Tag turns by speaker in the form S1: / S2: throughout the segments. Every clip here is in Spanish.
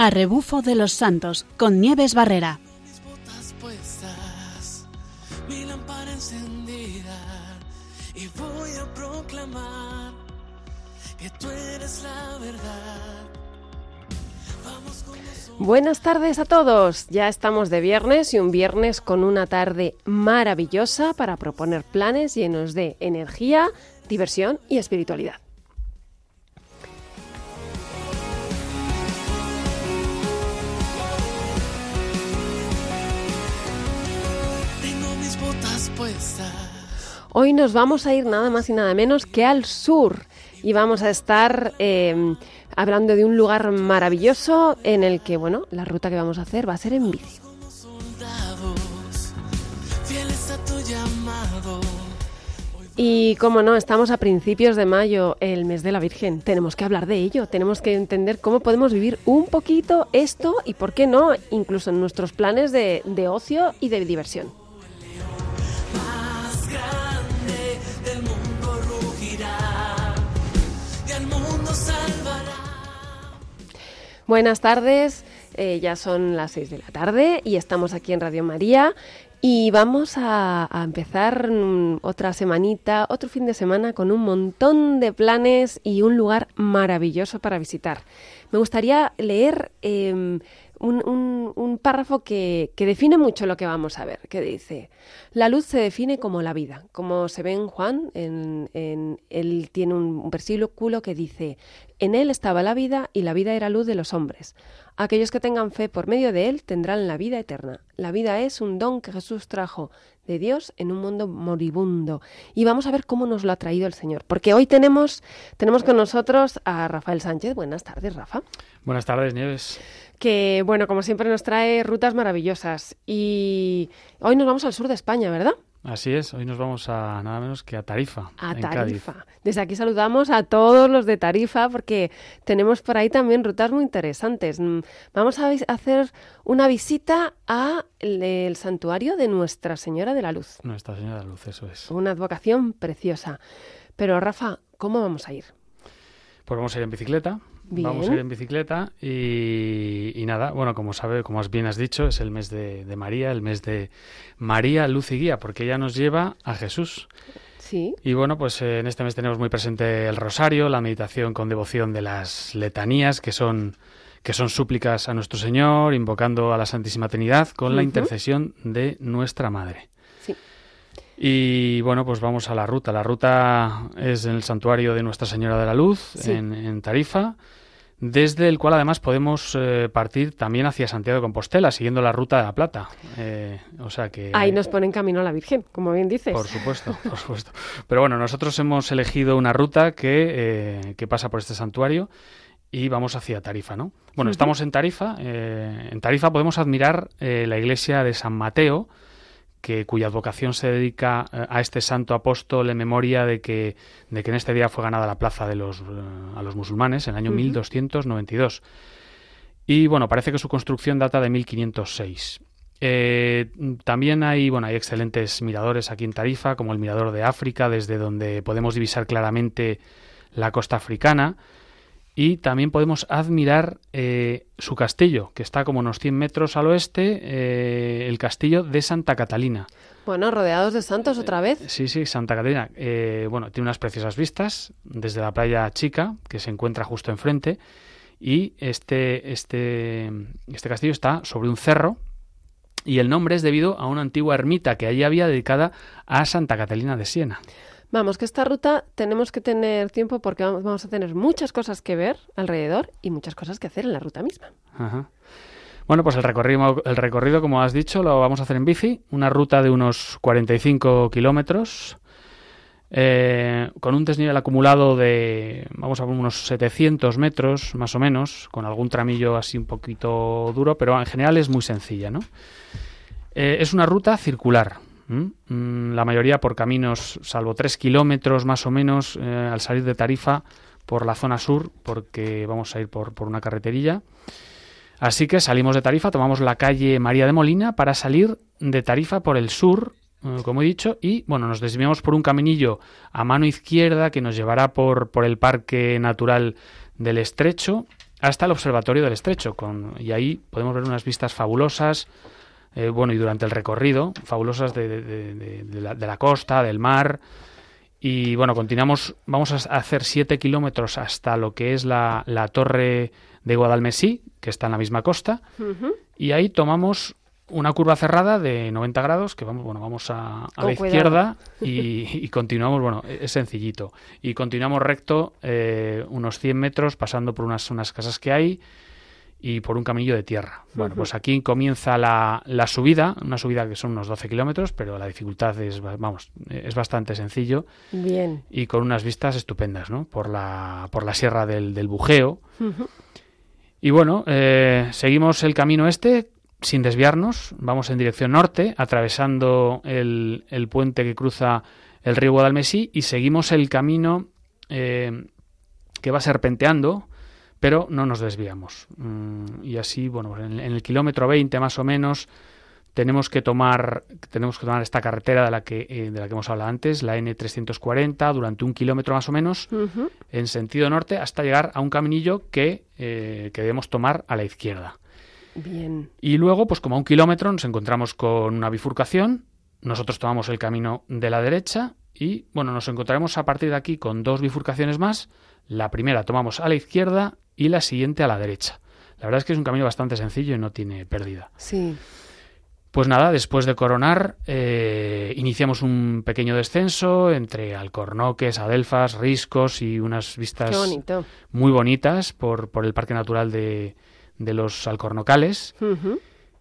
S1: A rebufo de los santos con Nieves Barrera.
S2: mis botas puestas, mi lámpara encendida y voy a proclamar que tú eres la verdad. Vamos con nosotros.
S3: Buenas tardes a todos. Ya estamos de viernes y un viernes con una tarde maravillosa para proponer planes llenos de energía, diversión y espiritualidad. Hoy nos vamos a ir nada más y nada menos que al sur y vamos a estar eh, hablando de un lugar maravilloso en el que, bueno, la ruta que vamos a hacer va a ser en bici. Y como no, estamos a principios de mayo, el mes de la Virgen. Tenemos que hablar de ello, tenemos que entender cómo podemos vivir un poquito esto y, por qué no, incluso en nuestros planes de, de ocio y de diversión. Buenas tardes, eh, ya son las 6 de la tarde y estamos aquí en Radio María y vamos a, empezar mm, otra semanita, otro fin de semana con un montón de planes y un lugar maravilloso para visitar. Me gustaría leer eh, un, párrafo que, que define mucho lo que vamos a ver, que dice, la luz se define como la vida, como se ve en Juan, en, en- él tiene un versículo que dice, en él estaba la vida y la vida era luz de los hombres. Aquellos que tengan fe por medio de él tendrán la vida eterna. La vida es un don que Jesús trajo de Dios en un mundo moribundo. Y vamos a ver cómo nos lo ha traído el Señor. Porque hoy tenemos, tenemos con nosotros a Rafael Sánchez. Buenas tardes, Rafa
S4: Buenas tardes, Nieves.
S3: Que bueno, como siempre nos trae rutas maravillosas y hoy nos vamos al sur de España, ¿verdad?
S4: Así es, hoy nos vamos a nada menos que a Tarifa,
S3: A
S4: en
S3: Tarifa.
S4: Cádiz.
S3: Desde aquí saludamos a todos los de Tarifa porque tenemos por ahí también rutas muy interesantes. Mm, Vamos a hacer una visita a el, el santuario de Nuestra Señora de la Luz.
S4: Nuestra Señora de la Luz, eso es.
S3: Una advocación preciosa. Pero Rafa, ¿cómo vamos a ir?
S4: Pues vamos a ir en bicicleta.
S3: Bien.
S4: Vamos a ir en bicicleta y, y nada, bueno, como sabe, como bien has dicho, es el mes de, de María, el mes de María, luz y guía, porque ella nos lleva a Jesús.
S3: Sí,
S4: Y bueno, pues eh, en este mes tenemos muy presente el rosario, la meditación con devoción de las letanías, que son, que son súplicas a nuestro Señor, invocando a la Santísima Trinidad con la intercesión de nuestra Madre.
S3: sí.
S4: Y bueno, pues vamos a la ruta. La ruta es en el santuario de Nuestra Señora de la Luz,
S3: Sí.
S4: en, en Tarifa, desde el cual además podemos eh, partir también hacia Santiago de Compostela, siguiendo la ruta de la Plata. Eh, o sea que...
S3: Ahí nos ponen camino a la Virgen, como bien dices.
S4: Por supuesto, por supuesto. Pero bueno, nosotros hemos elegido una ruta que, eh, que pasa por este santuario y vamos hacia Tarifa, ¿no? Bueno, estamos en Tarifa. eh, en Tarifa podemos admirar la iglesia de San Mateo, que, cuya advocación se dedica eh, a este santo apóstol en memoria de que, de que en este día fue ganada la plaza de los, eh, a los musulmanes en el año
S3: Ujú.
S4: 1292. Y bueno, parece que su construcción data de 1506. Eh, también hay, bueno, hay excelentes miradores aquí en Tarifa, como el Mirador de África, desde donde podemos divisar claramente la costa africana. Y también podemos admirar eh, su castillo, que está como unos 100 metros al oeste, eh, el castillo de Santa Catalina.
S3: Bueno, rodeados de santos otra vez.
S4: Sí, sí, Santa Catalina. Eh, bueno, tiene unas preciosas vistas desde la playa chica, que se encuentra justo enfrente. Y este, este, este castillo está sobre un cerro. Y el nombre es debido a una antigua ermita que allí había dedicada a Santa Catalina de Siena.
S3: Vamos, que esta ruta tenemos que tener tiempo porque vamos, a tener muchas cosas que ver alrededor y muchas cosas que hacer en la ruta misma.
S4: Ajá. Bueno, pues el recorrido, el recorrido, como has dicho, lo vamos a hacer en bici. Una ruta de unos 45 kilómetros. eh, con un desnivel acumulado de, vamos a ver, unos 700 metros, más o menos, con algún tramillo así un poquito duro, pero en general es muy sencilla, ¿no? Eh, es una ruta circular. ¿M? Mm, La mayoría por caminos, salvo 3 kilómetros más o menos, eh, al salir de Tarifa por la zona sur, porque vamos a ir por, por una carreterilla. Así que salimos de Tarifa, tomamos la calle María de Molina para salir de Tarifa por el sur, eh, como he dicho, y bueno, nos desviamos por un caminillo a mano izquierda que nos llevará por, por el Parque Natural del Estrecho hasta el Observatorio del Estrecho. Con, y ahí podemos ver unas vistas fabulosas, eh, bueno, y durante el recorrido, fabulosas de, de- de- de la, de la costa, del mar. Y bueno, continuamos, vamos a hacer 7 kilómetros hasta lo que es la, la torre de Guadalmesí, que está en la misma costa. Y ahí tomamos una curva cerrada de 90 grados, que vamos, bueno, vamos a, a la
S3: cuidado.
S4: izquierda y, y continuamos, bueno, es sencillito. Y continuamos recto eh, unos 100 metros, pasando por unas, unas casas que hay y por un caminillo de tierra. Bueno, pues aquí comienza la, la subida, una subida que son unos 12 kilómetros, pero la dificultad es, vamos, es bastante sencillo
S3: Bien.
S4: y con unas vistas estupendas, ¿no? Por la, por la sierra del, del Bujeo. Y bueno, eh, seguimos el camino este sin desviarnos, vamos en dirección norte, atravesando el, el puente que cruza el río Guadalmesí y seguimos el camino eh, que va serpenteando, pero no nos desviamos. Mm, y así, bueno, en, el kilómetro 20 más o menos tenemos que tomar tenemos que tomar esta carretera de la que eh, de la que hemos hablado antes, la N340, durante un kilómetro más o menos en sentido norte hasta llegar a un caminillo que, eh, que debemos tomar a la izquierda.
S3: Bien.
S4: Y luego, pues como a un kilómetro, nos encontramos con una bifurcación. Nosotros tomamos el camino de la derecha y, bueno, nos encontraremos a partir de aquí con dos bifurcaciones más. La primera tomamos a la izquierda y la siguiente a la derecha. La verdad es que es un camino bastante sencillo y no tiene pérdida.
S3: Sí.
S4: Pues nada, después de coronar, eh, iniciamos un pequeño descenso entre alcornoques, adelfas, riscos y unas vistas muy bonitas por, por el Parque Natural de, de los Alcornocales.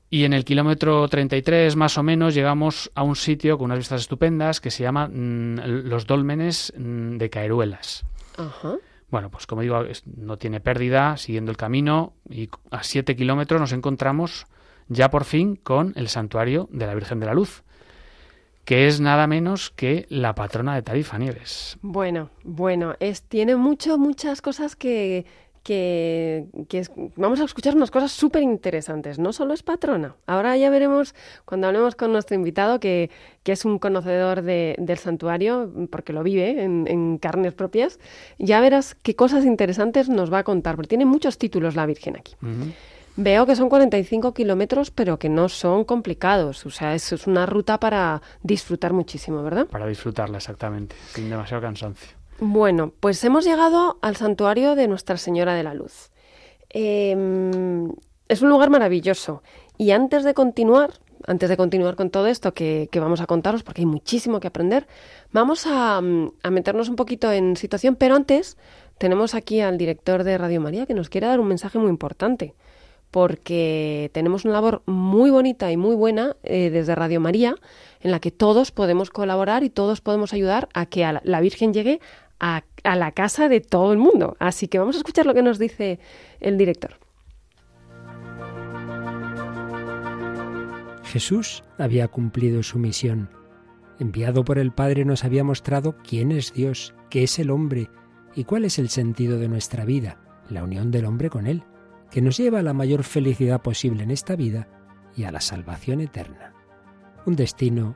S4: Y en el kilómetro 33 más o menos llegamos a un sitio con unas vistas estupendas que se llama mm, Los Dólmenes mm, de Caeruelas.
S3: Ajá.
S4: Bueno, pues como digo, no tiene pérdida, siguiendo el camino y a 7 kilómetros nos encontramos ya por fin con el santuario de la Virgen de la Luz, que es nada menos que la patrona de Tarifa Nieves.
S3: Bueno, bueno, es, tiene mucho, muchas cosas que, que, que es- vamos a escuchar unas cosas súper interesantes. No solo es patrona. Ahora ya veremos cuando hablemos con nuestro invitado, que, que es un conocedor de- del santuario, porque lo vive en, en carnes propias. Ya verás qué cosas interesantes nos va a contar, porque tiene muchos títulos la Virgen aquí.
S4: Ujú.
S3: Veo que son 45 kilómetros, pero que no son complicados. O sea, es, es una ruta para disfrutar muchísimo, ¿verdad?
S4: Para disfrutarla exactamente, sin demasiado cansancio.
S3: Bueno, pues hemos llegado al santuario de Nuestra Señora de la Luz. Eh, es un lugar maravilloso. Y antes de continuar, antes de continuar con todo esto que, que vamos a contaros, porque hay muchísimo que aprender, vamos a, mm, a meternos un poquito en situación, pero antes tenemos aquí al director de Radio María que nos quiere dar un mensaje muy importante, porque tenemos una labor muy bonita y muy buena eh, desde Radio María, en la que todos podemos colaborar y todos podemos ayudar a que a la Virgen llegue a, la casa de todo el mundo. Así que vamos a escuchar lo que nos dice el director.
S5: Jesús había cumplido su misión. Enviado por el Padre nos había mostrado quién es Dios, qué es el hombre y cuál es el sentido de nuestra vida, la unión del hombre con Él, que nos lleva a la mayor felicidad posible en esta vida y a la salvación eterna. Un destino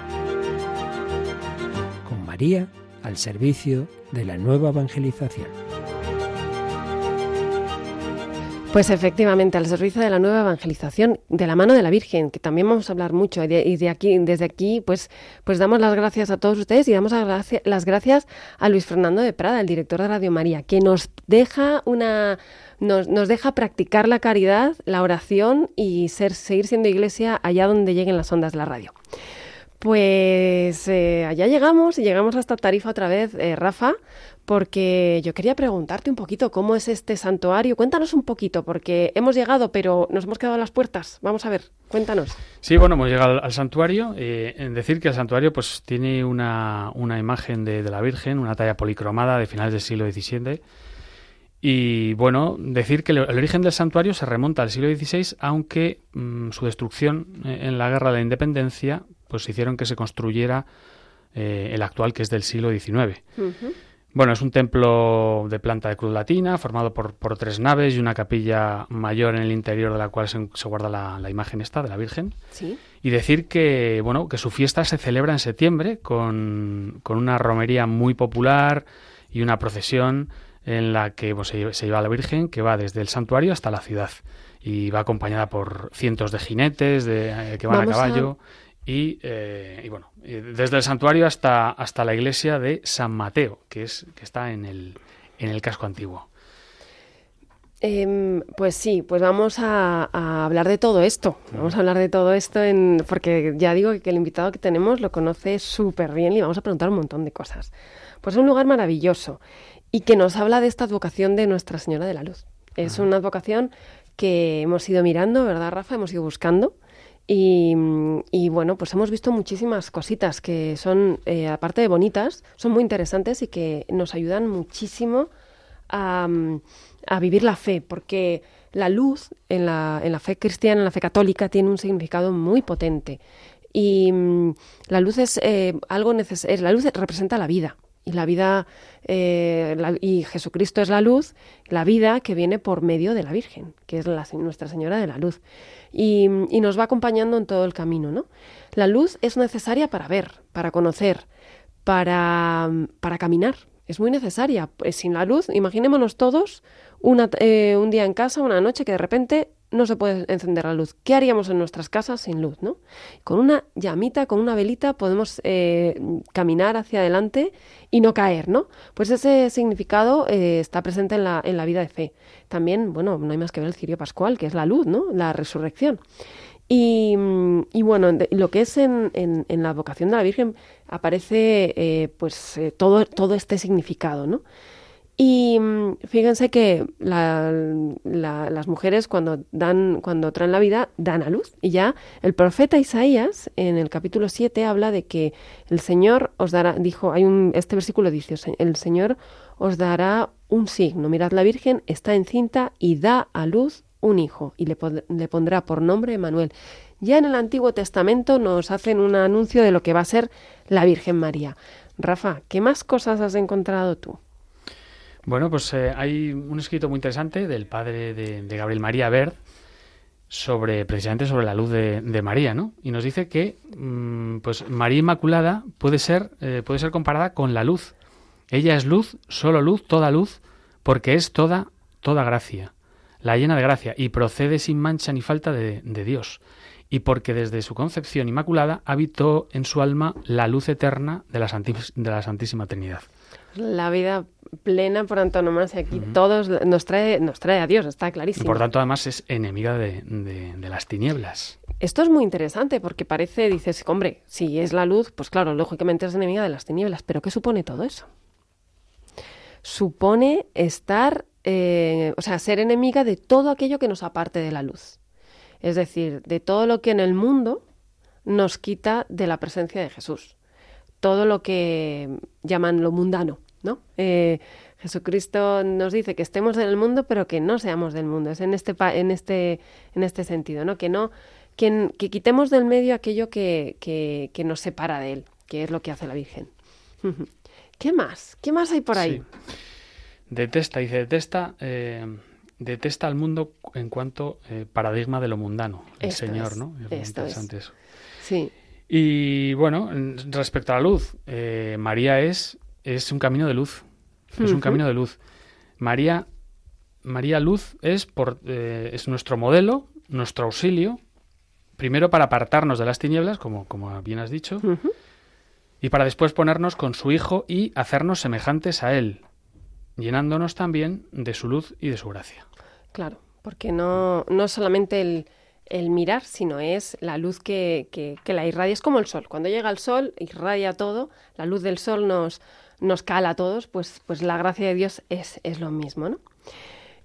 S5: María al servicio de la nueva evangelización.
S3: Pues efectivamente, al servicio de la nueva evangelización de la mano de la Virgen, que también vamos a hablar mucho y de, aquí, desde aquí, pues, pues damos las gracias a todos ustedes y damos las gracias a Luis Fernando de Prada, el director de Radio María, que nos deja una nos, nos deja practicar la caridad, la oración y ser, seguir siendo iglesia allá donde lleguen las ondas de la radio. Pues eh, allá llegamos y llegamos hasta Tarifa otra vez, eh, Rafa, porque yo quería preguntarte un poquito cómo es este santuario. Cuéntanos un poquito, porque hemos llegado, pero nos hemos quedado a las puertas. Vamos a ver, cuéntanos.
S4: Sí, bueno, hemos llegado al, santuario. eh, en decir que el santuario pues tiene una, una imagen de, la Virgen, una talla policromada de finales del siglo XVII. Y bueno, decir que el, el origen del santuario se remonta al siglo XVI, aunque mm, su destrucción eh, en la Guerra de la Independencia pues hicieron que se construyera eh, el actual, que es del siglo XIX. Bueno, es un templo de planta de cruz latina, formado por, por tres naves y una capilla mayor en el interior de la cual se, se guarda la, la imagen esta de la Virgen.
S3: Sí.
S4: Y decir que, bueno, que su fiesta se celebra en septiembre con, con una romería muy popular y una procesión en la que pues, se, lle- se lleva a la Virgen que va desde el santuario hasta la ciudad y va acompañada por cientos de jinetes de, eh, que van
S3: Vamos
S4: a
S3: a-
S4: caballo y, eh, y bueno, desde el santuario hasta, hasta la iglesia de San Mateo, que, es, que está en el, en el casco antiguo.
S3: Em, pues sí, pues vamos a, a hablar de todo esto. Vamos a hablar de todo esto en, porque ya digo que el invitado que tenemos lo conoce súper bien y vamos a preguntar un montón de cosas. Pues es un lugar maravilloso y que nos habla de esta advocación de Nuestra Señora de la Luz. Es una advocación que hemos ido mirando, ¿verdad, Rafa? Hemos ido buscando. Y, y, bueno, pues hemos visto muchísimas cositas que son, eh, aparte de bonitas, son muy interesantes y que nos ayudan muchísimo a, mm, a vivir la fe, porque la luz en la, en la fe cristiana, en la fe católica, tiene un significado muy potente. Y mm, la luz es eh, algo necesario, la luz representa la vida. Y la vida, eh, y Jesucristo es la luz, la vida que viene por medio de la Virgen, que es Nuestra Señora de la Luz. Y, nos va acompañando en todo el camino, ¿no? La luz es necesaria para ver, para conocer, para, para caminar. Es muy necesaria. Pues sin la luz, imaginémonos todos eh, un día en casa, una noche que de repente no se puede encender la luz. ¿Qué haríamos en nuestras casas sin luz, no? Con una llamita, con una velita, podemos eh, caminar hacia adelante y no caer, ¿no? Pues ese significado eh, está presente en la, en la vida de fe. También, bueno, no hay más que ver el cirio pascual, que es la luz, ¿no? La resurrección. Y, mm, y bueno, lo que es en, en- la vocación de la Virgen aparece eh, pues todo, todo este significado, ¿no? Y mm, fíjense que la- la- las mujeres cuando dan, cuando traen la vida, dan a luz. Y ya el profeta Isaías, en el capítulo 7, habla de que el Señor os dará, dijo, hay un, este versículo dice, el Señor os dará un signo. Mirad, la Virgen está encinta y da a luz un hijo y le, le pondrá por nombre Manuel. Ya en el Antiguo Testamento nos hacen un anuncio de lo que va a ser la Virgen María. Rafa, ¿qué más cosas has encontrado tú?
S4: Bueno, pues eh, hay un escrito muy interesante del padre de, Gabriel María Verd sobre precisamente sobre la luz de, María, ¿no? Y nos dice que mm, pues María Inmaculada puede ser eh, puede ser comparada con la luz. Ella es luz, solo luz, toda luz, porque es toda toda gracia, la llena de gracia y procede sin mancha ni falta de, Dios. Y porque desde su concepción inmaculada habitó en su alma la luz eterna de la, de la Santísima Trinidad.
S3: La vida plena por antonomasia. Aquí todos nos trae, nos trae a Dios, está
S4: Y
S3: clarísimo.
S4: por tanto, además, es enemiga de, de- de las tinieblas.
S3: Esto es muy interesante porque parece, dices, hombre, si es la luz, pues claro, lógicamente es enemiga de las tinieblas. Pero ¿qué supone todo eso? Supone estar, eh, o sea, ser enemiga de todo aquello que nos aparte de la luz. Es decir, de todo lo que en el mundo nos quita de la presencia de Jesús. Todo lo que llaman lo mundano, ¿no? Eh, Jesucristo nos dice que estemos en el mundo, pero que no seamos del mundo. Es en este, en este, en este sentido, ¿no? Que no, que, que quitemos del medio aquello que, que, que nos separa de él, que es lo que hace la Virgen. ¿Qué más? ¿Qué más hay por ahí?
S4: Sí. Detesta, dice, detesta, eh, detesta al mundo en cuanto eh, paradigma de lo mundano, el
S3: Esto
S4: Señor,
S3: es,
S4: ¿no? Es muy
S3: esto es.
S4: interesante eso.
S3: Sí.
S4: Y bueno, en- respecto a la luz, eh, María es, es un camino de luz. Es un camino de luz. María María Luz es, por, eh, es nuestro modelo, nuestro auxilio, primero para apartarnos de las tinieblas, como, como bien has dicho, y para después ponernos con su Hijo y hacernos semejantes a Él, llenándonos también de su luz y de su gracia.
S3: Claro, porque no, no solamente el, el mirar, sino es la luz que, que, la irradia. Es como el sol. Cuando llega el sol, irradia todo, la luz del sol nos, nos cala a todos, pues, pues la gracia de Dios es, es lo mismo, ¿no?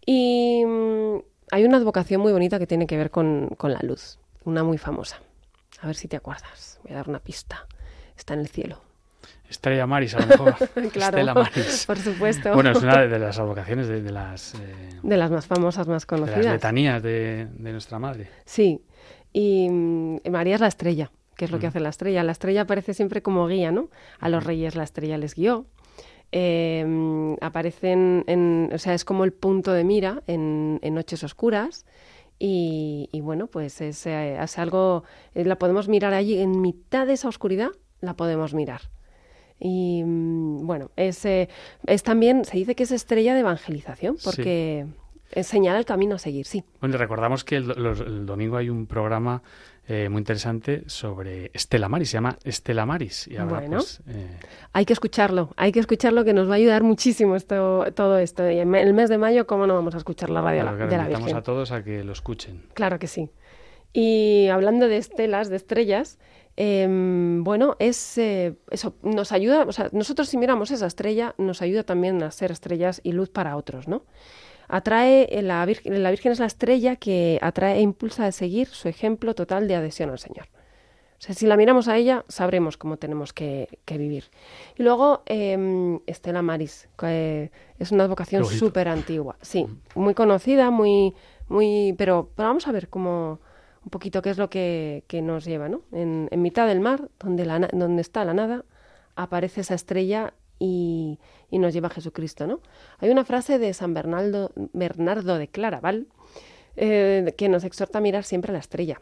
S3: Y mm, hay una advocación muy bonita que tiene que ver con, con la luz, una muy famosa. A ver si te acuerdas. Voy a dar una pista. Está en el cielo.
S4: Estrella Maris, a lo mejor.
S3: Claro,
S4: Estela Maris.
S3: por supuesto.
S4: Bueno, es una de, las advocaciones, de, de las, eh,
S3: de las más famosas, más
S4: de las
S3: conocidas.
S4: letanías de, de nuestra madre.
S3: Sí, y mm, María es la estrella, que es lo que hace la estrella. La estrella aparece siempre como guía, ¿no? A los reyes la estrella les guió. Eh, mm, aparecen, en, o sea, es como el punto de mira en, en noches oscuras. Y, y bueno, pues es, eh, es algo, eh, la podemos mirar allí, en mitad de esa oscuridad, la podemos mirar. Y bueno, es, eh, es también, se dice que es estrella de evangelización,
S4: Sí.
S3: porque eh, señala el camino a seguir, sí.
S4: Bueno, recordamos que el, do- los- el domingo hay un programa eh, muy interesante sobre Estela Maris, se llama Estela Maris. Y ahora,
S3: Bueno.
S4: pues, eh,
S3: Hay que escucharlo, hay que escucharlo que nos va a ayudar muchísimo esto, todo esto. Y en el mes de mayo, ¿cómo no vamos a escuchar la radio
S4: claro,
S3: la-
S4: claro,
S3: de la
S4: invitamos
S3: Virgen?
S4: a todos a que lo escuchen.
S3: Claro que sí. Y hablando de estelas, de estrellas, em, bueno, es eh, eso nos ayuda, o sea, nosotros si miramos esa estrella, nos ayuda también a ser estrellas y luz para otros, ¿no? Atrae, eh, la Virgen, la Virgen es la estrella que atrae e impulsa a seguir su ejemplo total de adhesión al Señor. O sea, si la miramos a ella, sabremos cómo tenemos que, que vivir. Y luego, eh, Estela Maris, que es una
S4: bonito.
S3: súper antigua. Sí, muy conocida, muy, muy, pero, pero vamos a ver cómo, un poquito qué es lo que, nos lleva, ¿no? En, mitad del mar, donde, la, donde está la nada, aparece esa estrella y, y nos lleva a Jesucristo, ¿no? Hay una frase de San Bernardo, Bernardo de Claraval eh, que nos exhorta a mirar siempre a la estrella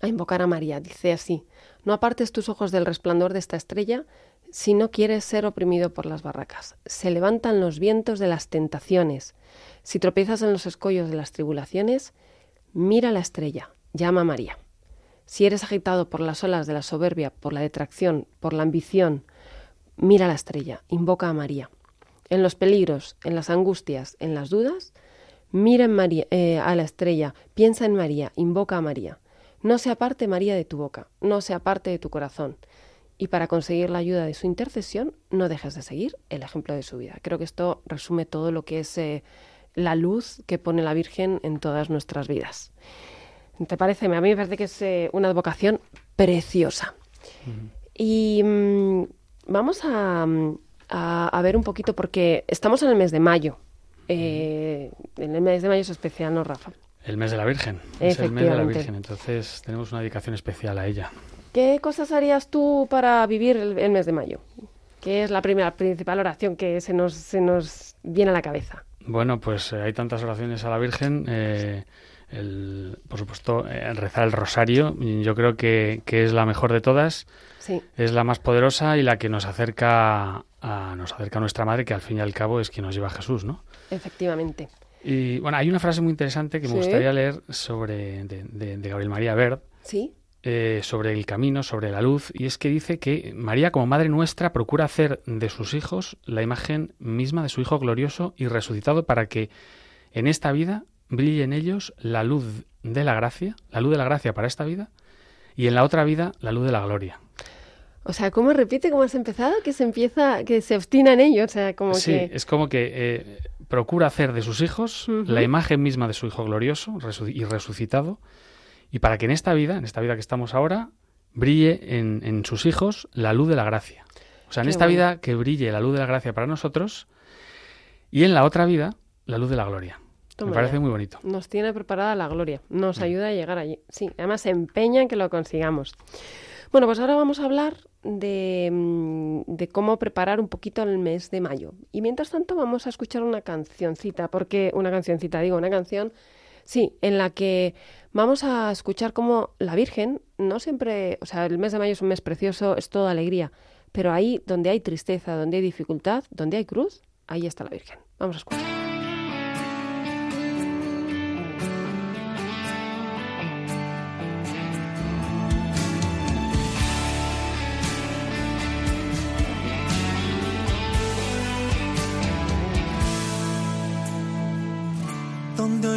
S3: a invocar a María. Dice así, no apartes tus ojos del resplandor de esta estrella si no quieres ser oprimido por las barracas. Se levantan los vientos de las tentaciones. Si tropiezas en los escollos de las tribulaciones, mira la estrella, llama a María. Si eres agitado por las olas de la soberbia, por la detracción, por la ambición, mira la estrella, invoca a María. En los peligros, en las angustias, en las dudas, mira en María, eh, a la estrella, piensa en María, invoca a María. No se aparte María de tu boca, no se aparte de tu corazón. Y para conseguir la ayuda de su intercesión, no dejes de seguir el ejemplo de su vida. Creo que esto resume todo lo que es eh, la luz que pone la Virgen en todas nuestras vidas. ¿Te parece? A mí me parece que es eh, una advocación preciosa. Y mm, vamos a, mm, a- a ver un poquito, porque estamos en el mes de mayo. Eh, en el mes de mayo es especial, ¿no, Rafa?
S4: El mes de la Virgen. Es el mes de la. Virgen, entonces tenemos una dedicación especial a ella.
S3: ¿Qué cosas harías tú para vivir el, el mes de mayo? ¿Qué es la primera principal oración que se nos, se nos viene a la cabeza?
S4: Bueno, pues eh, hay tantas oraciones a la Virgen. eh, el- por supuesto, eh, rezar el rosario, yo creo que, que es la mejor de todas,
S3: Sí,
S4: es la más poderosa y la que nos acerca a, nos acerca a nuestra madre, que al fin y al cabo es quien nos lleva a Jesús, ¿no?
S3: efectivamente.
S4: Y bueno, hay una frase muy interesante que me
S3: Sí.
S4: gustaría leer sobre de, de- de Gabriel María Verd,
S3: Sí,
S4: eh, sobre el camino, sobre la luz, y es que dice que María, como Madre nuestra, procura hacer de sus hijos la imagen misma de su Hijo glorioso y resucitado para que en esta vida brille en ellos la luz de la gracia, la luz de la gracia para esta vida, y en la otra vida la luz de la gloria.
S3: O sea, ¿cómo repite cómo has empezado? Que se empieza, que se obstina en ello. O sea, como
S4: sí,
S3: que.
S4: es como que eh, procura hacer de sus hijos la imagen misma de su Hijo glorioso resu- y resucitado, y para que en esta vida, en esta vida que estamos ahora, brille en, en sus hijos la luz de la gracia. O sea, en
S3: Qué
S4: esta
S3: bueno.
S4: vida que brille la luz de la gracia para nosotros, y en la otra vida la luz de la gloria.
S3: Toma
S4: Me parece
S3: ya.
S4: muy bonito.
S3: Nos tiene preparada la gloria,
S4: Mm.
S3: nos ayuda a llegar allí. Sí, además se empeña en que lo consigamos. Bueno, pues ahora vamos a hablar de, mm, de cómo preparar un poquito el mes de mayo. Y mientras tanto vamos a escuchar una cancioncita, porque una cancioncita, digo, una canción, sí, en la que vamos a escuchar cómo la Virgen, no siempre, o sea, el mes de mayo es un mes precioso, es toda alegría, pero ahí donde hay tristeza, donde hay dificultad, donde hay cruz, ahí está la Virgen. Vamos a escuchar.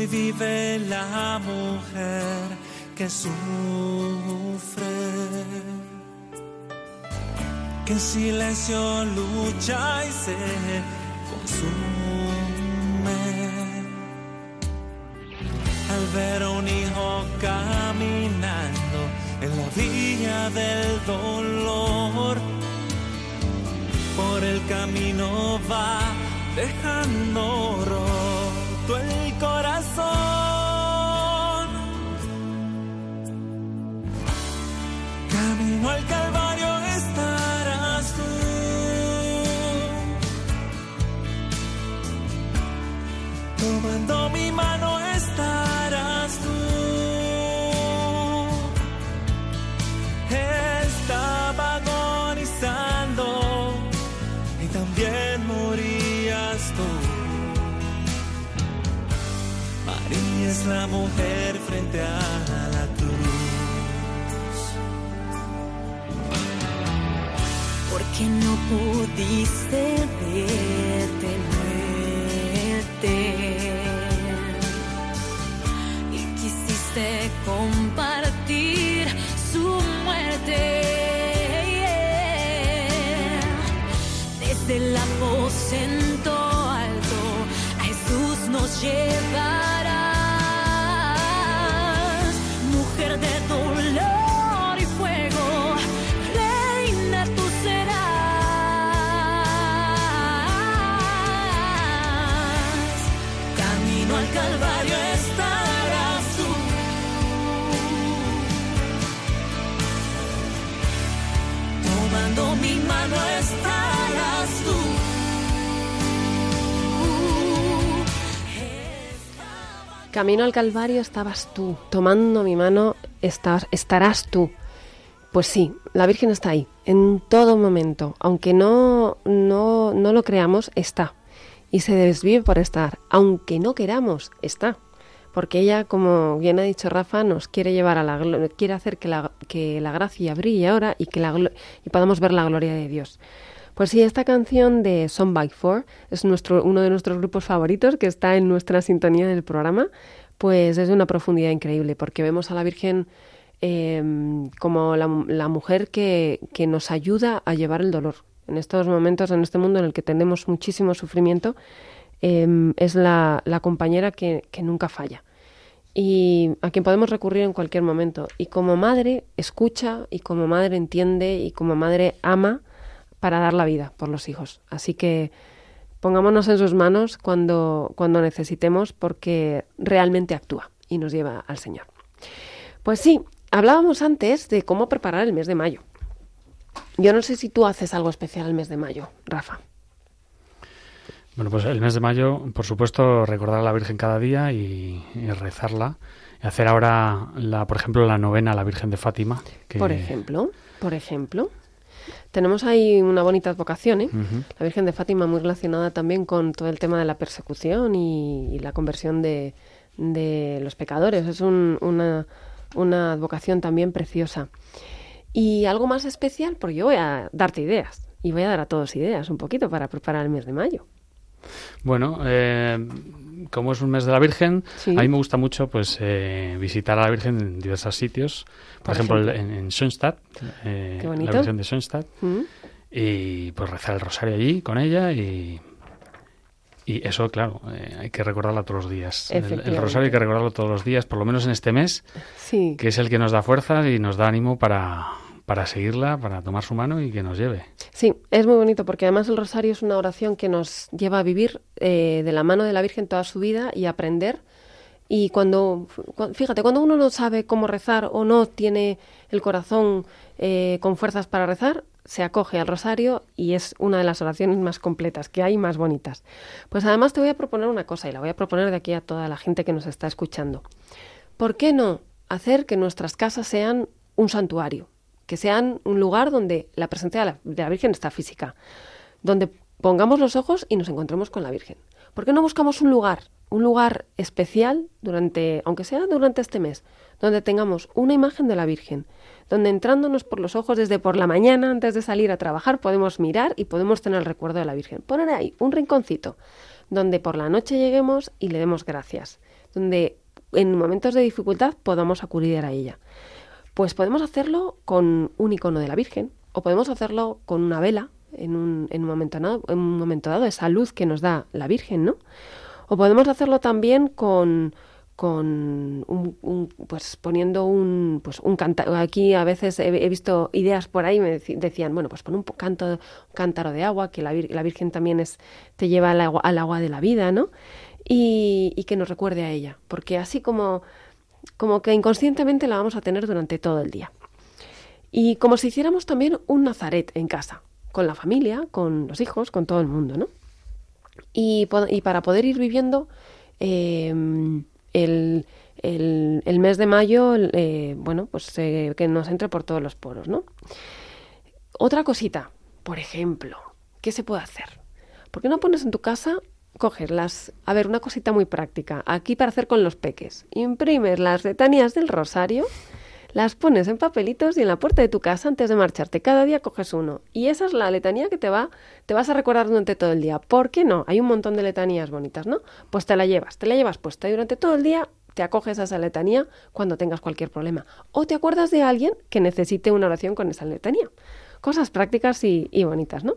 S2: Vive la mujer que sufre, que en silencio lucha y se consume. Al ver a un hijo caminando en la vía del dolor, por el camino va dejando roto el corazón. Camino al Calvario
S6: Camino al Calvario
S3: estabas tú, tomando mi mano estarás tú. Pues sí, la Virgen está ahí, en todo momento. Aunque no, no, no lo creamos, está. Y se desvive por estar. Aunque no queramos, está. Porque ella, como bien ha dicho Rafa, nos quiere llevar a la quiere hacer que la, que la gracia brille ahora y que la y podamos ver la gloria de Dios. Pues sí, esta canción de Song by Four es nuestro, uno de nuestros grupos favoritos que está en nuestra sintonía del programa, pues es de una profundidad increíble porque vemos a la Virgen eh, como la, mujer que, que nos ayuda a llevar el dolor. En estos momentos, en este mundo en el que tenemos muchísimo sufrimiento, eh, es la, la compañera que, que nunca falla y a quien podemos recurrir en cualquier momento. Y como madre escucha y como madre entiende y como madre ama para dar la vida por los hijos. Así que pongámonos en sus manos cuando, cuando necesitemos porque realmente actúa y nos lleva al Señor. Pues sí, hablábamos antes de cómo preparar el mes de mayo. Yo no sé si tú haces algo especial el mes de mayo, Rafa.
S4: Bueno, pues el mes de mayo, por supuesto, recordar a la Virgen cada día y, y rezarla. Y hacer ahora, la, por ejemplo, la novena a la Virgen de Fátima. que-
S3: Por ejemplo, por ejemplo, tenemos ahí una bonita advocación, ¿eh? La Virgen de Fátima muy relacionada también con todo el tema de la persecución y, y la conversión de, de los pecadores. Es un- una, una advocación también preciosa. Y algo más especial, porque yo voy a darte ideas. Y voy a dar a todos ideas un poquito para preparar el mes de mayo.
S4: Bueno, eh, como es un mes de la Virgen,
S3: Sí.
S4: a mí me gusta mucho pues eh, visitar a la Virgen en diversos sitios. Por,
S3: Por
S4: ejemplo,
S3: ejemplo.
S4: en, en Schoenstatt, eh, la. Virgen de Schoenstatt.
S3: ¿Mm?
S4: Y pues rezar el rosario allí con ella y... Y eso, claro, eh, hay que recordarlo todos los días. El, rosario hay que recordarlo todos los días, por lo menos en este mes,
S3: Sí.
S4: que es el que nos da fuerza y nos da ánimo para, para seguirla, para tomar su mano y que nos lleve.
S3: Sí, es muy bonito porque además el rosario es una oración que nos lleva a vivir eh, de la mano de la Virgen toda su vida y aprender. Y cuando, cu- fíjate, cuando uno no sabe cómo rezar o no tiene el corazón eh, con fuerzas para rezar, se acoge al rosario y es una de las oraciones más completas que hay, más bonitas. Pues además te voy a proponer una cosa y la voy a proponer de aquí a toda la gente que nos está escuchando. ¿Por qué no hacer que nuestras casas sean un santuario? Que sean un lugar donde la presencia de la, Virgen está física, donde pongamos los ojos y nos encontremos con la Virgen. ¿Por qué no buscamos un lugar, un lugar especial durante, aunque sea durante este mes, donde tengamos una imagen de la Virgen, donde entrándonos por los ojos desde por la mañana antes de salir a trabajar podemos mirar y podemos tener el recuerdo de la Virgen. Poner ahí un rinconcito donde por la noche lleguemos y le demos gracias. donde en momentos de dificultad podamos acudir a ella. Pues podemos hacerlo con un icono de la Virgen o podemos hacerlo con una vela en un, en un momento, dado, en un momento dado, esa luz que nos da la Virgen, ¿no? O podemos hacerlo también con, con un, pues poniendo un pues un canta- aquí a veces he, visto ideas por ahí me decían bueno pues pon un canto cántaro de agua que la, vir- la Virgen también es te lleva al agua, al agua de la vida no y, y que nos recuerde a ella porque así como como que inconscientemente la vamos a tener durante todo el día y como si hiciéramos también un nazaret en casa con la familia con los hijos con todo el mundo no y, y para poder ir viviendo eh, el, el- el mes de mayo, eh, bueno, pues eh, que nos entre por todos los poros, ¿no? Otra cosita, por ejemplo, ¿qué se puede hacer? ¿Por qué no pones en tu casa, coges las, a ver, una cosita muy práctica, aquí para hacer con los peques, imprimes las letanías del rosario, las pones en papelitos y en la puerta de tu casa antes de marcharte. Cada día coges uno. Y esa es la letanía que te va, te vas a recordar durante todo el día. ¿Por qué no? Hay un montón de letanías bonitas, ¿no? Pues te la llevas, te la llevas puesta y durante todo el día te acoges a esa letanía cuando tengas cualquier problema. O te acuerdas de alguien que necesite una oración con esa letanía. Cosas prácticas y bonitas, ¿no?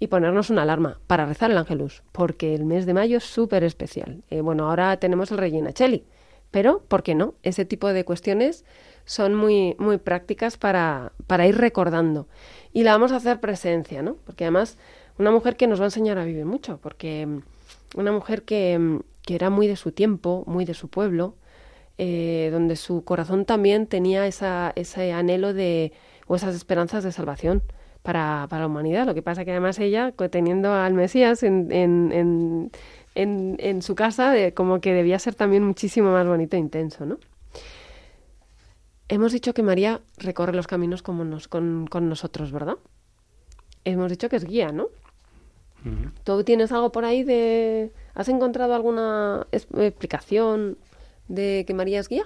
S3: Y ponernos una alarma para rezar el ángelus, porque el mes de mayo es súper especial. Eh, bueno, ahora tenemos el Regina Cheli, pero, ¿por qué no? Ese tipo de cuestiones son muy, muy prácticas para, para ir recordando. Y la vamos a hacer presencia, ¿no? Porque además, una mujer que nos va a enseñar a vivir mucho, porque mm, una mujer que, mm, que era muy de su tiempo, muy de su pueblo, eh, donde su corazón también tenía esa, ese anhelo de, o esas esperanzas de salvación para, para la humanidad. Lo que pasa que además ella, teniendo al Mesías en, en, en, en, en su casa, eh, como que debía ser también muchísimo más bonito e intenso, ¿no? Hemos dicho que María recorre los caminos como nos, con, con nosotros, ¿verdad? Hemos dicho que es guía, ¿no? ¿Tú tienes algo por ahí de... ¿Has encontrado alguna explicación de que María es guía?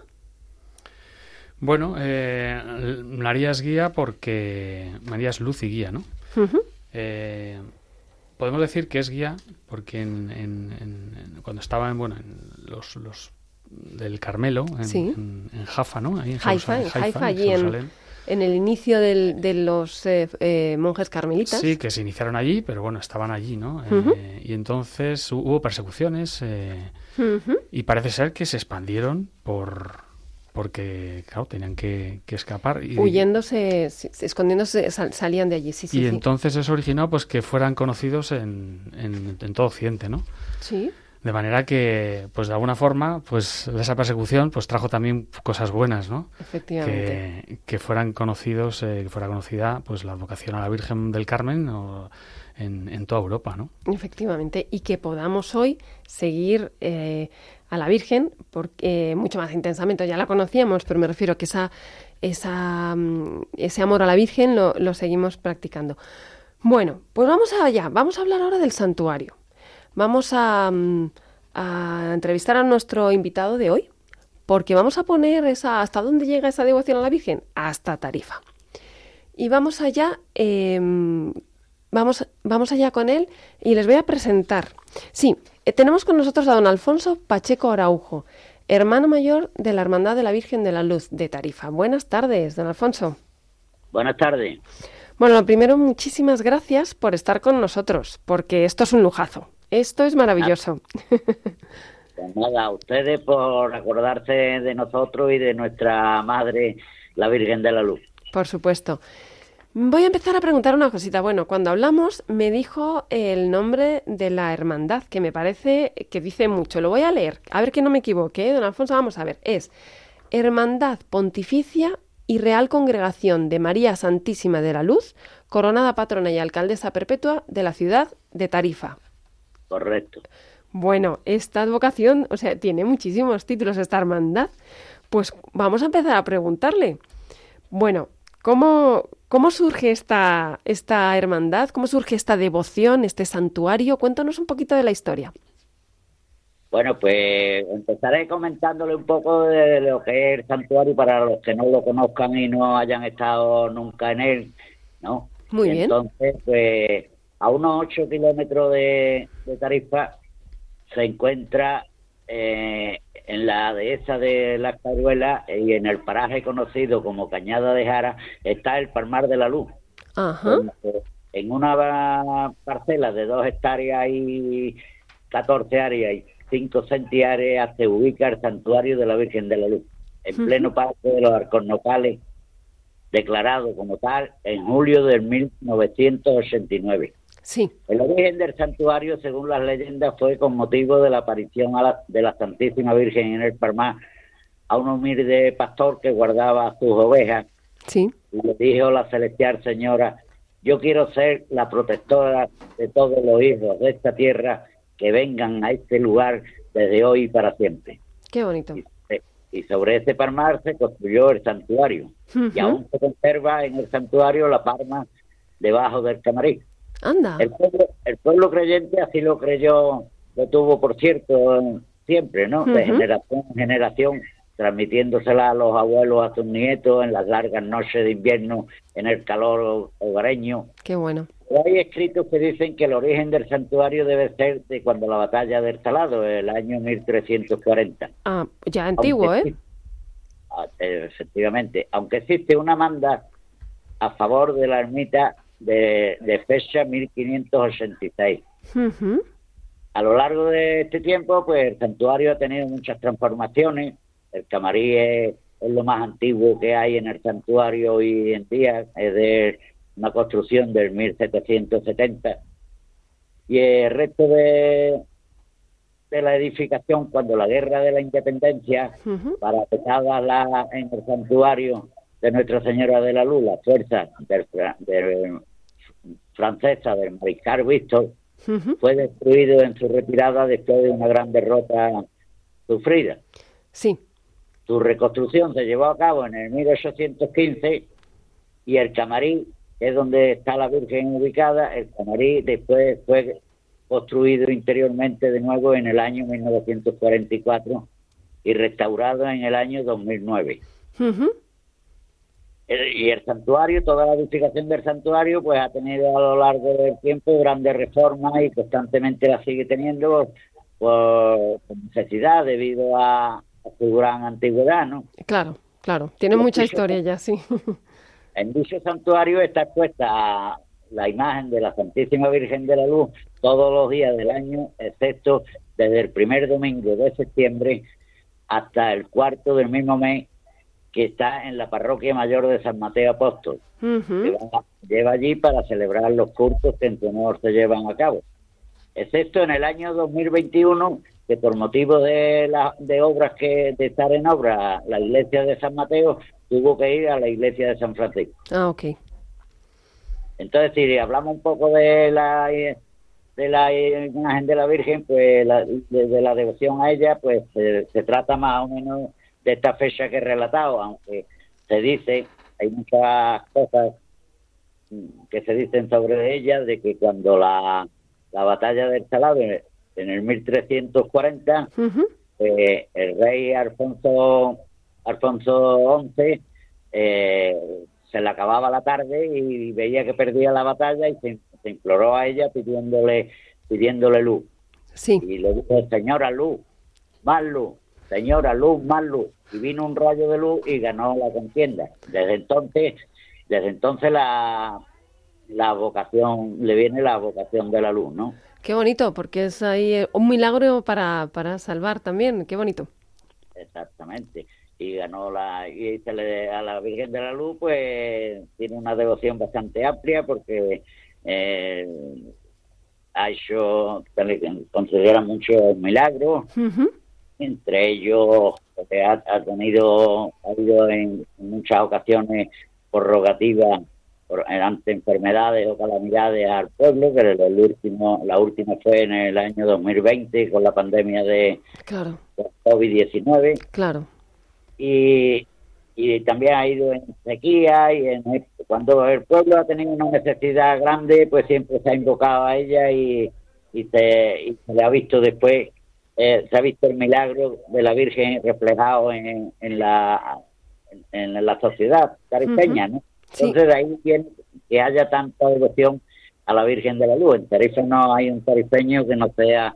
S4: Bueno, eh, María es guía porque María es luz y guía, ¿no? Eh, podemos decir que es guía porque en, en- en- cuando estaba en, bueno, en los, los del Carmelo, en,
S3: Sí.
S4: Jaffa, ¿no? Ahí en
S3: Haifa, Haifa,
S4: en
S3: allí en, el inicio del- de los eh, eh, monjes carmelitas.
S4: Sí, que se iniciaron allí, pero bueno, estaban allí, ¿no? Eh, y entonces hu- hubo persecuciones eh,
S3: Ujú.
S4: y parece ser que se expandieron por porque, claro, tenían que, que escapar. Y,
S3: Huyéndose, escondiéndose, sal- salían de allí, sí, sí.
S4: y
S3: sí.
S4: entonces eso originó pues que fueran conocidos en, en, en todo Occidente, ¿no?
S3: Sí,
S4: De manera que, pues de alguna forma, pues esa persecución pues trajo también cosas buenas, ¿no?
S3: efectivamente.
S4: Que, que fueran conocidos, eh, que fuera conocida pues la advocación a la Virgen del Carmen o en, en toda Europa, ¿no?
S3: Efectivamente, y que podamos hoy seguir eh, a la Virgen porque mucho más intensamente, ya la conocíamos, pero me refiero que esa, mm, ese amor a la Virgen lo, seguimos practicando. Bueno, pues vamos allá, vamos a hablar ahora del santuario. Vamos a, mm, a entrevistar a nuestro invitado de hoy, porque vamos a poner esa, hasta dónde llega esa devoción a la Virgen, hasta Tarifa. Y vamos allá, eh, vamos, vamos allá con él y les voy a presentar. Sí, eh, tenemos con nosotros a don Alfonso Pacheco Araujo, hermano mayor de la Hermandad de la Virgen de la Luz de Tarifa. Buenas tardes, don Alfonso.
S7: Buenas tardes.
S3: Bueno, lo primero, muchísimas gracias por estar con nosotros, porque esto es un lujazo. Esto es maravilloso.
S7: Pues nada, a ustedes por acordarse de nosotros y de nuestra madre, la Virgen de la Luz.
S3: Por supuesto. Voy a empezar a preguntar una cosita. Bueno, cuando hablamos me dijo el nombre de la hermandad, que me parece que dice mucho. Lo voy a leer, a ver que no me equivoque, ¿eh? don Alfonso. Vamos a ver. Es Hermandad Pontificia y Real Congregación de María Santísima de la Luz, coronada patrona y alcaldesa perpetua de la ciudad de Tarifa.
S7: Correcto.
S3: Bueno, esta advocación, o sea, tiene muchísimos títulos esta hermandad. Pues vamos a empezar a preguntarle. Bueno, ¿cómo, cómo surge esta, esta hermandad? ¿Cómo surge esta devoción, este santuario? Cuéntanos un poquito de la historia.
S7: Bueno, pues empezaré comentándole un poco de lo que es el santuario para los que no lo conozcan y no hayan estado nunca en él, ¿no?
S3: Muy bien.
S7: Entonces, pues a unos 8 kilómetros de, de Tarifa se encuentra eh, en la dehesa de la Caruela y en el paraje conocido como Cañada de Jara está el Palmar de la Luz.
S3: Ajá.
S7: En una parcela de dos hectáreas y 14 áreas y 5 centiáreas se ubica el santuario de la Virgen de la Luz, en pleno parque de los Arcornocales, declarado como tal en julio del 1989.
S3: Sí.
S7: El origen del santuario, según las leyendas, fue con motivo de la aparición a la- de la Santísima Virgen en el Palmar a un humilde pastor que guardaba sus ovejas
S3: Sí.
S7: y le dijo la celestial señora, yo quiero ser la protectora de todos los hijos de esta tierra que vengan a este lugar desde hoy y para siempre.
S3: Qué bonito.
S7: Y, y sobre ese palmar se construyó el santuario y
S3: Ujú.
S7: aún se conserva en el santuario la palma debajo del camarín.
S3: Anda.
S7: El pueblo, el pueblo creyente así lo creyó, lo tuvo por cierto siempre, ¿no? De generación en generación, transmitiéndosela a los abuelos, a sus nietos en las largas noches de invierno, en el calor hogareño.
S3: Qué bueno.
S7: Pero hay escritos que dicen que el origen del santuario debe ser de cuando la batalla del Salado, el año 1340.
S3: Ah, ya antiguo,
S7: Aunque
S3: ¿eh?
S7: sí- Ah, Efectivamente, aunque existe una manda a favor de la ermita de, de fecha 1586.
S3: Ujú.
S7: A lo largo de este tiempo, pues el santuario ha tenido muchas transformaciones. El camarí es, es lo más antiguo que hay en el santuario hoy en día, es de una construcción del 1770. Y el resto de, de la edificación, cuando la guerra de la independencia,
S3: Ujú.
S7: parapetada la, en el santuario de Nuestra Señora de la Luz, la fuerza del- francesa del mariscal Víctor, fue destruido en su retirada después de una gran derrota sufrida.
S3: Sí.
S7: Su reconstrucción se llevó a cabo en el 1815 y el camarí, que es donde está la Virgen ubicada, el camarí después fue construido interiormente de nuevo en el año 1944 y restaurado en el año 2009.
S3: Ujú.
S7: El- y el santuario, toda la edificación del santuario, pues ha tenido a lo largo del tiempo grandes reformas y constantemente la sigue teniendo por, por necesidad debido a, a su gran antigüedad, ¿no?
S3: Claro, claro. Tiene mucha historia ya, sí.
S7: En dicho santuario está expuesta la imagen de la Santísima Virgen de la Luz todos los días del año, excepto desde el primer domingo de septiembre hasta el cuarto del mismo mes, que está en la parroquia mayor de San Mateo Apóstol.
S3: Ujú.
S7: lleva, lleva allí para celebrar los cultos que en su honor se llevan a cabo. Excepto en el año 2021, que por motivo de, la, de obras que de estar en obra, la iglesia de San Mateo tuvo que ir a la iglesia de San Francisco.
S3: Ah, ok.
S7: Entonces, si hablamos un poco de la de la imagen de la Virgen, pues la- de, de la devoción a ella, pues se, se trata más o menos de esta fecha que he relatado, aunque se dice, hay muchas cosas que se dicen sobre ella, de que cuando la, la batalla del Salado, en el 1340,
S3: Ujú.
S7: eh, el rey Alfonso Alfonso XI eh, se le acababa la tarde y veía que perdía la batalla y se, se imploró a ella pidiéndole pidiéndole luz
S3: Sí.
S7: y le dijo señora luz más luz señora luz más luz y vino un rayo de luz y ganó la contienda desde entonces desde entonces la la vocación le viene la vocación de la luz no
S3: Qué bonito, porque es ahí eh, un milagro para, para salvar también. Qué bonito.
S7: Exactamente. Y ganó la y se le- a la Virgen de la Luz, pues tiene una devoción bastante amplia porque eh, ha hecho, considera muchos milagros. Entre ellos porque ha, ha tenido, ha habido en, en muchas ocasiones prorrogativas por, ante enfermedades o calamidades al pueblo, que el, el último, la última fue en el año 2020 con la pandemia de,
S3: Claro,
S7: de COVID-19
S3: claro.
S7: y, y también ha ido en sequía y en, cuando el pueblo ha tenido una necesidad grande, pues siempre se ha invocado a ella y, y, se, y se le ha visto después, eh, se ha visto el milagro de la Virgen reflejado en, en la en, en la sociedad tarifaña, ¿no?
S3: Sí.
S7: Entonces de ahí viene que haya tanta devoción a la Virgen de la Luz. En Tarifa no hay un tarifeño que no sea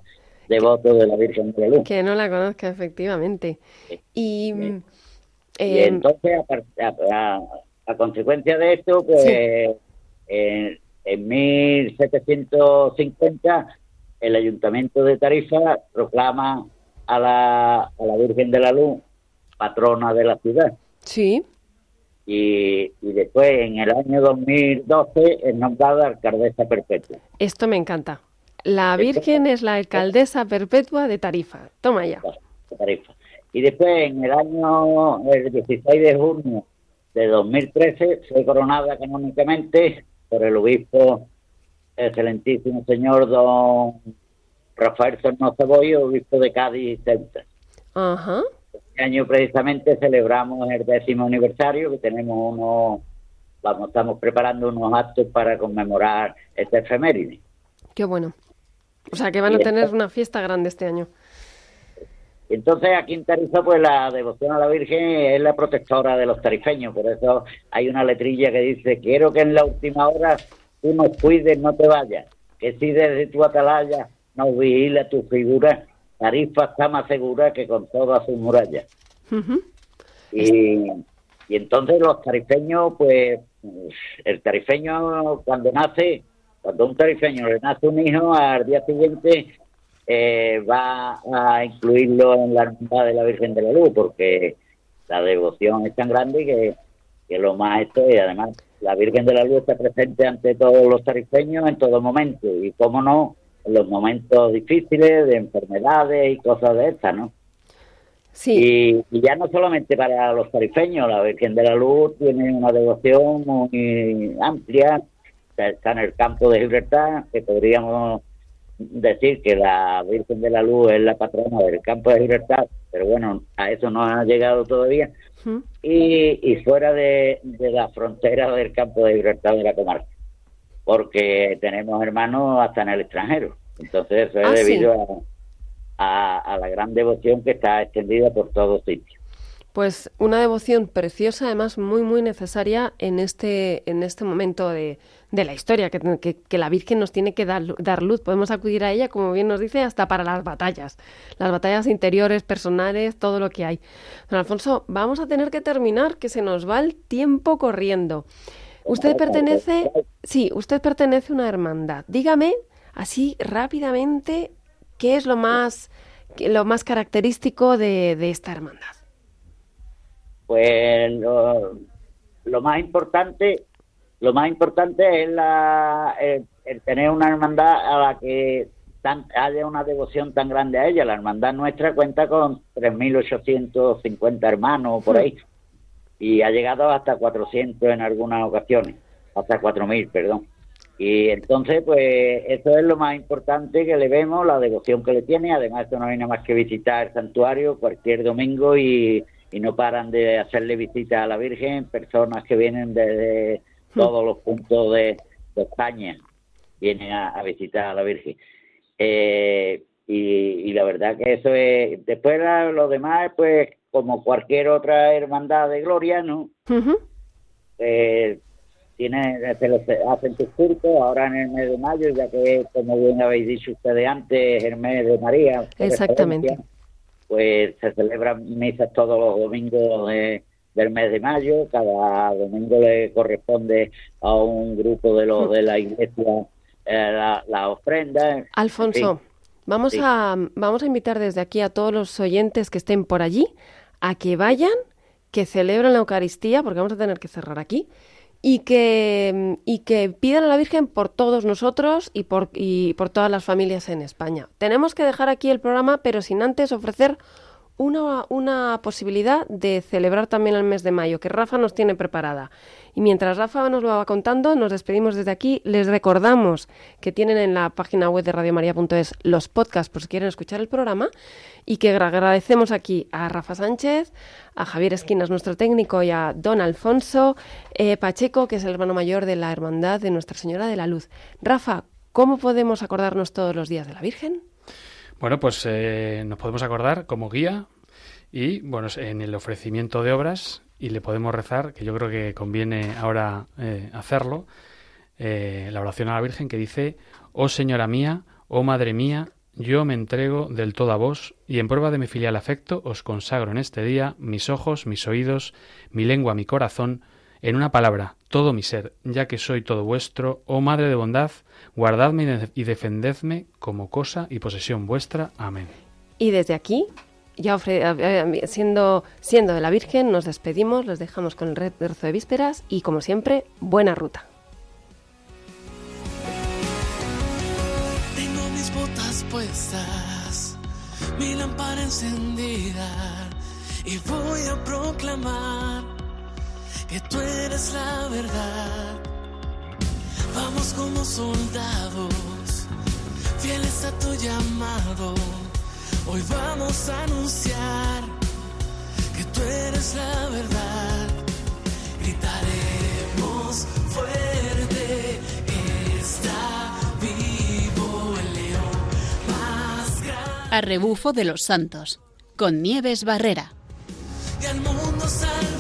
S7: devoto de la Virgen de la Luz.
S3: Que no la conozca, efectivamente. Y,
S7: Sí.
S3: eh,
S7: Y entonces, a, par- a- a- a consecuencia de esto, pues en, en 1750 el Ayuntamiento de Tarifa proclama a la, a la Virgen de la Luz patrona de la ciudad.
S3: sí,
S7: Y, y después, en el año 2012, es nombrada alcaldesa perpetua.
S3: esto me encanta. La Virgen es la alcaldesa perpetua de Tarifa. Toma ya.
S7: Tarifa. Y después, en el año el 16 de junio de 2013, fue coronada canónicamente por el obispo excelentísimo señor don Rafael Sornosa Boyo, obispo de Cádiz y Ceuta.
S3: Ajá.
S7: Este año precisamente celebramos el décimo aniversario, que tenemos unos, vamos, estamos preparando unos actos para conmemorar este efeméride.
S3: Qué bueno. O sea, que van a tener una fiesta grande este año.
S7: Entonces aquí en Tarifa pues la devoción a la Virgen es la protectora de los tarifeños, por eso hay una letrilla que dice, quiero que en la última hora tú nos cuides, no te vayas, que si desde tu atalaya nos vigila tu figura, Tarifa está más segura que con todas sus murallas. Y entonces los tarifeños, pues, el tarifeño cuando nace, cuando un tarifeño le nace un hijo, al día siguiente eh, va a incluirlo en la hermandad de la Virgen de la Luz, porque la devoción es tan grande que, que lo más esto, y además la Virgen de la Luz está presente ante todos los tarifeños en todo momento, y cómo no, en los momentos difíciles de enfermedades y cosas de estas, ¿no?
S3: Sí,
S7: Y, y ya no solamente para los tarifeños, la Virgen de la Luz tiene una devoción muy amplia, está- está en el campo de Gibraltar, que podríamos decir que la Virgen de la Luz es la patrona del campo de Gibraltar, pero bueno, a eso no ha llegado todavía, Y, y fuera de, de la frontera del campo de Gibraltar de la comarca, porque tenemos hermanos hasta en el extranjero. Entonces eso es
S3: Ah, sí.
S7: debido a, a, a la gran devoción que está extendida por todos sitios.
S3: Pues una devoción preciosa, además muy, muy necesaria en este, en este momento de, de la historia, que, que- la Virgen nos tiene que dar, dar luz. Podemos acudir a ella, como bien nos dice, hasta para las batallas, las batallas interiores, personales, todo lo que hay. Don Alfonso, vamos a tener que terminar, que se nos va el tiempo corriendo. Usted pertenece, sí, usted pertenece a una hermandad. Dígame, así rápidamente, ¿qué es lo más, lo más característico de, de esta hermandad?
S7: Pues lo más importante, lo más importante es la, el, el tener una hermandad a la que haya una devoción tan grande a ella. La hermandad nuestra cuenta con 3.850 hermanos por ahí y ha llegado hasta 400 en algunas ocasiones, hasta 4.000, perdón. Y entonces, pues eso es lo más importante que le vemos, la devoción que le tiene. Además, esto no hay nada más que visitar el santuario cualquier domingo y, y no paran de hacerle visitas a la Virgen, personas que vienen desde todos los puntos de, de España, vienen a, a visitar a la Virgen. Eh, y, y la verdad que eso es, después la- lo demás, pues como cualquier otra hermandad de gloria, ¿no? Eh, tiene, se les hacen sus cultos ahora en el mes de mayo, ya que, como bien habéis dicho ustedes antes, es el mes de María.
S3: Exactamente.
S7: Pues se celebran misas todos los domingos de- del mes de mayo. Cada domingo le corresponde a un grupo de los de la iglesia eh, la, la ofrenda.
S3: Alfonso, vamos,
S7: Sí.
S3: a, vamos a invitar desde aquí a todos los oyentes que estén por allí a que vayan, que celebren la Eucaristía, porque vamos a tener que cerrar aquí, y que, y que pidan a la Virgen por todos nosotros y por, y por todas las familias en España. Tenemos que dejar aquí el programa, pero sin antes ofrecer una, una posibilidad de celebrar también el mes de mayo, que Rafa nos tiene preparada. Y mientras Rafa nos lo va contando, nos despedimos desde aquí. Les recordamos que tienen en la página web de radiomaria.es los podcasts por si quieren escuchar el programa y que agradecemos aquí a Rafa Sánchez, a Javier Esquinas, nuestro técnico, y a Don Alfonso eh, Pacheco, que es el hermano mayor de la Hermandad de Nuestra Señora de la Luz. Rafa, ¿cómo podemos acordarnos todos los días de la Virgen?
S4: Bueno, pues eh, nos podemos acordar como guía y, bueno, en el ofrecimiento de obras y le podemos rezar, que yo creo que conviene ahora eh, hacerlo, eh, la oración a la Virgen que dice, oh Señora mía, oh Madre mía, yo me entrego del todo a vos, y en prueba de mi filial afecto os consagro en este día mis ojos, mis oídos, mi lengua, mi corazón, en una palabra, todo mi ser, ya que soy todo vuestro, oh Madre de bondad, guardadme y defendedme como cosa y posesión vuestra. Amén.
S3: Y desde aquí, ya siendo, siendo de la Virgen, nos despedimos, los dejamos con el rezo de vísperas y, como siempre, buena ruta.
S8: Tengo mis botas puestas, mi lámpara encendida y voy a proclamar que tú eres la verdad. Vamos como soldados, fieles a tu llamado. Hoy vamos a anunciar que tú eres la verdad. Gritaremos fuerte, está vivo el león más grande.
S1: A rebufo de los santos, con Nieves Barrera.
S8: Y al mundo salvará.